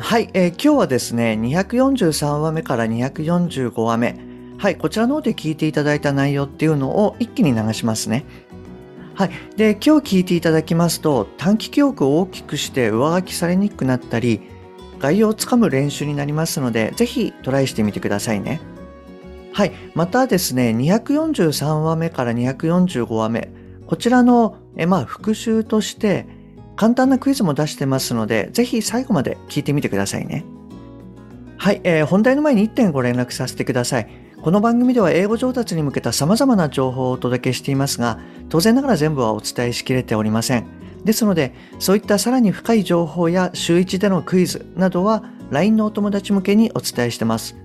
はい、えー、今日はですね243話目から245話目はい、こちらの方で聞いていただいた内容っていうのを一気に流しますね。はい。で、今日聞いていただきますと、短期記憶を大きくして上書きされにくくなったり、概要をつかむ練習になりますので、ぜひトライしてみてくださいね。はい。またですね、243話目から245話目、こちらの、えまあ、復習として、簡単なクイズも出してますので、ぜひ最後まで聞いてみてくださいね。はい、えー、本題の前に1点ご連絡させてください。この番組では英語上達に向けた様々な情報をお届けしていますが、当然ながら全部はお伝えしきれておりません。ですので、そういったさらに深い情報や週1でのクイズなどは LINE のお友達向けにお伝えしてます。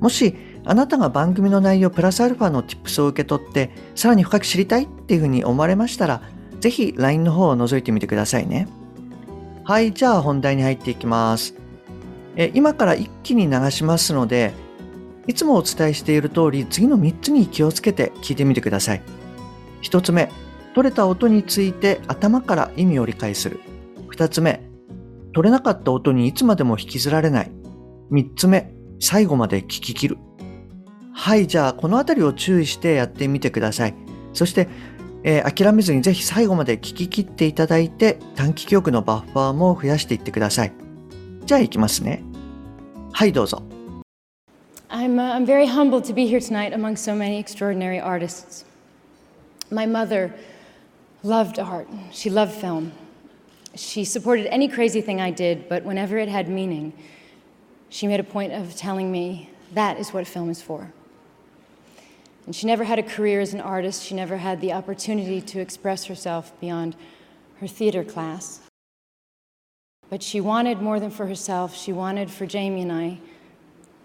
もし、あなたが番組の内容プラスアルファの Tips を受け取って、さらに深く知りたいっていうふうに思われましたら、ぜひ LINE の方を覗いてみてくださいね。はい、じゃあ本題に入っていきます。え今から一気に流しますので、いつもお伝えしている通り、次の3つに気をつけて聞いてみてください。1つ目、取れた音について頭から意味を理解する。2つ目、取れなかった音にいつまでも引きずられない。3つ目、最後まで聞き切る。はい、じゃあこのあたりを注意してやってみてください。そして、えー、諦めずにぜひ最後まで聞き切っていただいて短期記憶のバッファーも増やしていってください。じゃあ行きますね。はい、どうぞ。I'm, uh, I'm very humbled to be here tonight among so many extraordinary artists. My mother loved art, she loved film. She supported any crazy thing I did, but whenever it had meaning, she made a point of telling me that is what film is for. And she never had a career as an artist, she never had the opportunity to express herself beyond her theater class. But she wanted more than for herself, she wanted for Jamie and I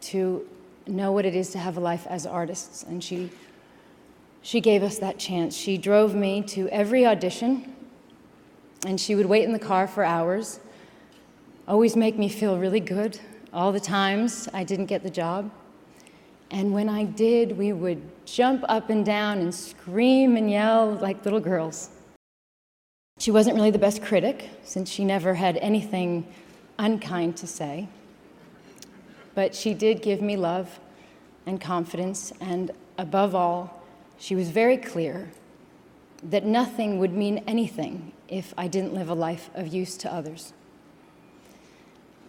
to know what it is to have a life as artists. And she, she gave us that chance. She drove me to every audition, and she would wait in the car for hours, always make me feel really good all the times I didn't get the job. And when I did, we would jump up and down and scream and yell like little girls. She wasn't really the best critic, since she never had anything unkind to say. But she did give me love and confidence, and above all, she was very clear that nothing would mean anything if I didn't live a life of use to others.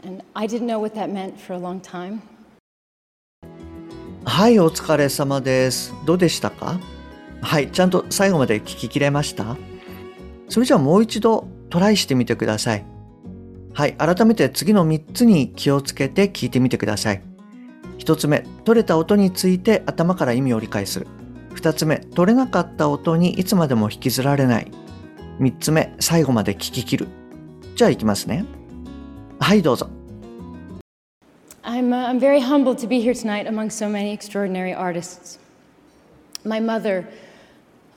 And I didn't know what that meant for a long time. はい、お疲れ様です。どうでしたか？はい、ちゃんと最後まで聞ききれました？それじゃあもう一度トライしてみてください。はい、改めて次の3つに気をつけて聞いてみてください。1つ目、取れた音について頭から意味を理解する。2つ目、取れなかった音にいつまでも引きずられない。3つ目、最後まで聞き切る。じゃあ行きますね。はい、どうぞ。I'm, uh, I'm very humbled to be here tonight among so many extraordinary artists. My mother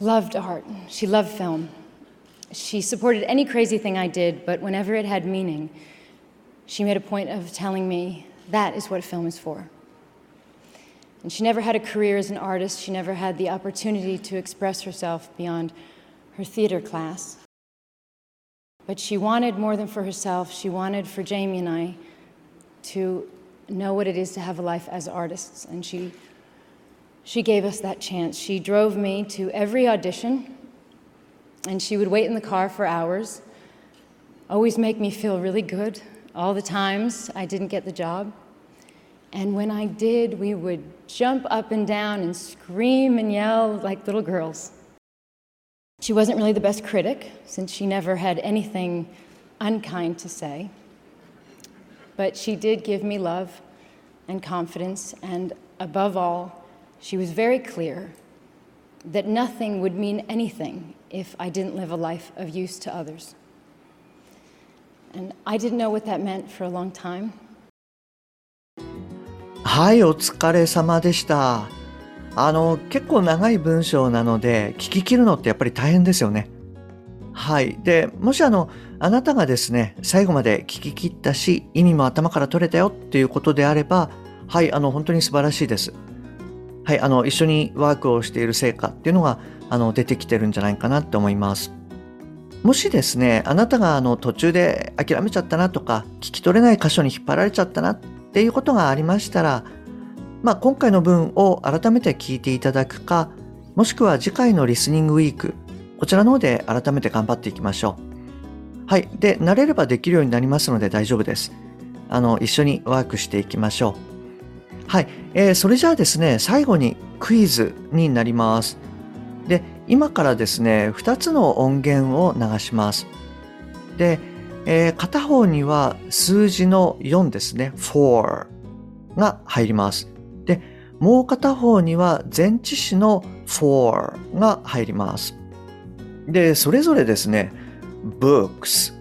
loved art, she loved film. She supported any crazy thing I did, but whenever it had meaning, she made a point of telling me that is what a film is for. And she never had a career as an artist, she never had the opportunity to express herself beyond her theater class. But she wanted more than for herself, she wanted for Jamie and I to know what it is to have a life as artists. And she, she gave us that chance. She drove me to every audition and she would wait in the car for hours, always make me feel really good all the times I didn't get the job. And when I did, we would jump up and down and scream and yell like little girls. She wasn't really the best critic, since she never had anything unkind to say. But she did give me love and confidence, and above all, she was very clear that nothing would mean anything if I didn't live a life of use to others. And I didn't know what that meant for a long time. はいお疲れ様でしたあの結構長い文章なので聞き切るのってやっぱり大変ですよね はい。でもしあのあなたがですね最後まで聞き切ったし意味も頭から取れたよっていうことであればはいあの本当に素晴らしいです。はいあの一緒にワークをしている成果っていうのがあの出てきてるんじゃないかなって思います。もしですねあなたがあの途中で諦めちゃったなとか聞き取れない箇所に引っ張られちゃったなっていうことがありましたらまあ、今回の文を改めて聞いていただくかもしくは次回のリスニングウィークこちらの方で改めて頑張っていきましょう。はい。で慣れればできるようになりますので大丈夫です。あの一緒にワークしていきましょう。はい、えー、それじゃあですね最後にクイズになります。で今からですね2つの音源を流します。で、えー、片方には数字の4ですね。4が入ります。で、もう片方には前置詞の for が入ります。で、それぞれですね、books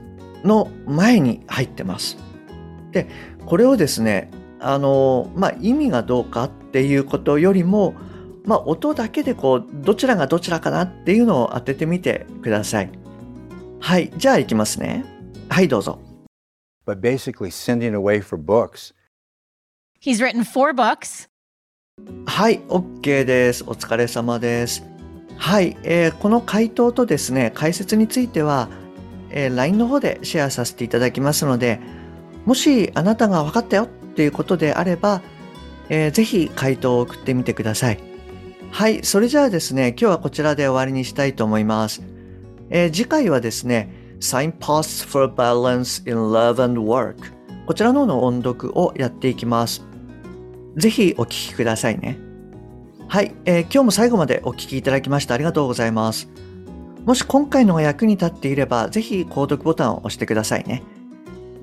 の前に入ってます。で、これをですね、あの、まあ、意味がどうかっていうことよりも、まあ、音だけでこう、どちらがどちらかなっていうのを当ててみてください。はい、じゃあいきますね。はい、どうぞ。But basically sending away for books. He's written four books. はい、OK です。お疲れ様です。はい、えー、この回答とですね、解説については、えー、LINE の方でシェアさせていただきますので、もしあなたが分かったよっていうことであれば、えー、ぜひ回答を送ってみてください。はい、それじゃあですね、今日はこちらで終わりにしたいと思います。えー、次回はですね、Signposts for Balance in Love and Work こちらの方の音読をやっていきます。ぜひお聞きくださいね。はい、えー、今日も最後までお聞きいただきましてありがとうございます。もし今回のが役に立っていれば、ぜひ購読ボタンを押してくださいね。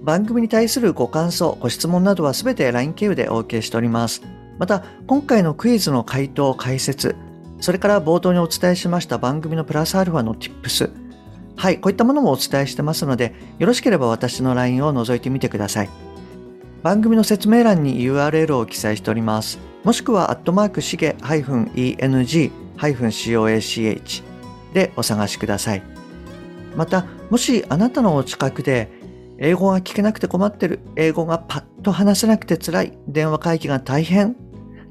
番組に対するご感想、ご質問などはすべて LINE 経由でお受けしております。また、今回のクイズの回答、解説、それから冒頭にお伝えしました番組のプラスアルファの Tips、はい、こういったものもお伝えしてますので、よろしければ私の LINE を覗いてみてください。番組の説明欄に URL を記載しております。もしくは、アットマークしげ -eng-coach でお探しください。また、もしあなたのお近くで、英語が聞けなくて困ってる、英語がパッと話せなくて辛い、電話会議が大変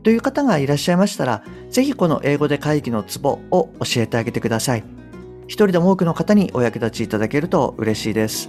という方がいらっしゃいましたら、ぜひこの英語で会議のツボを教えてあげてください。一人でも多くの方にお役立ちいただけると嬉しいです。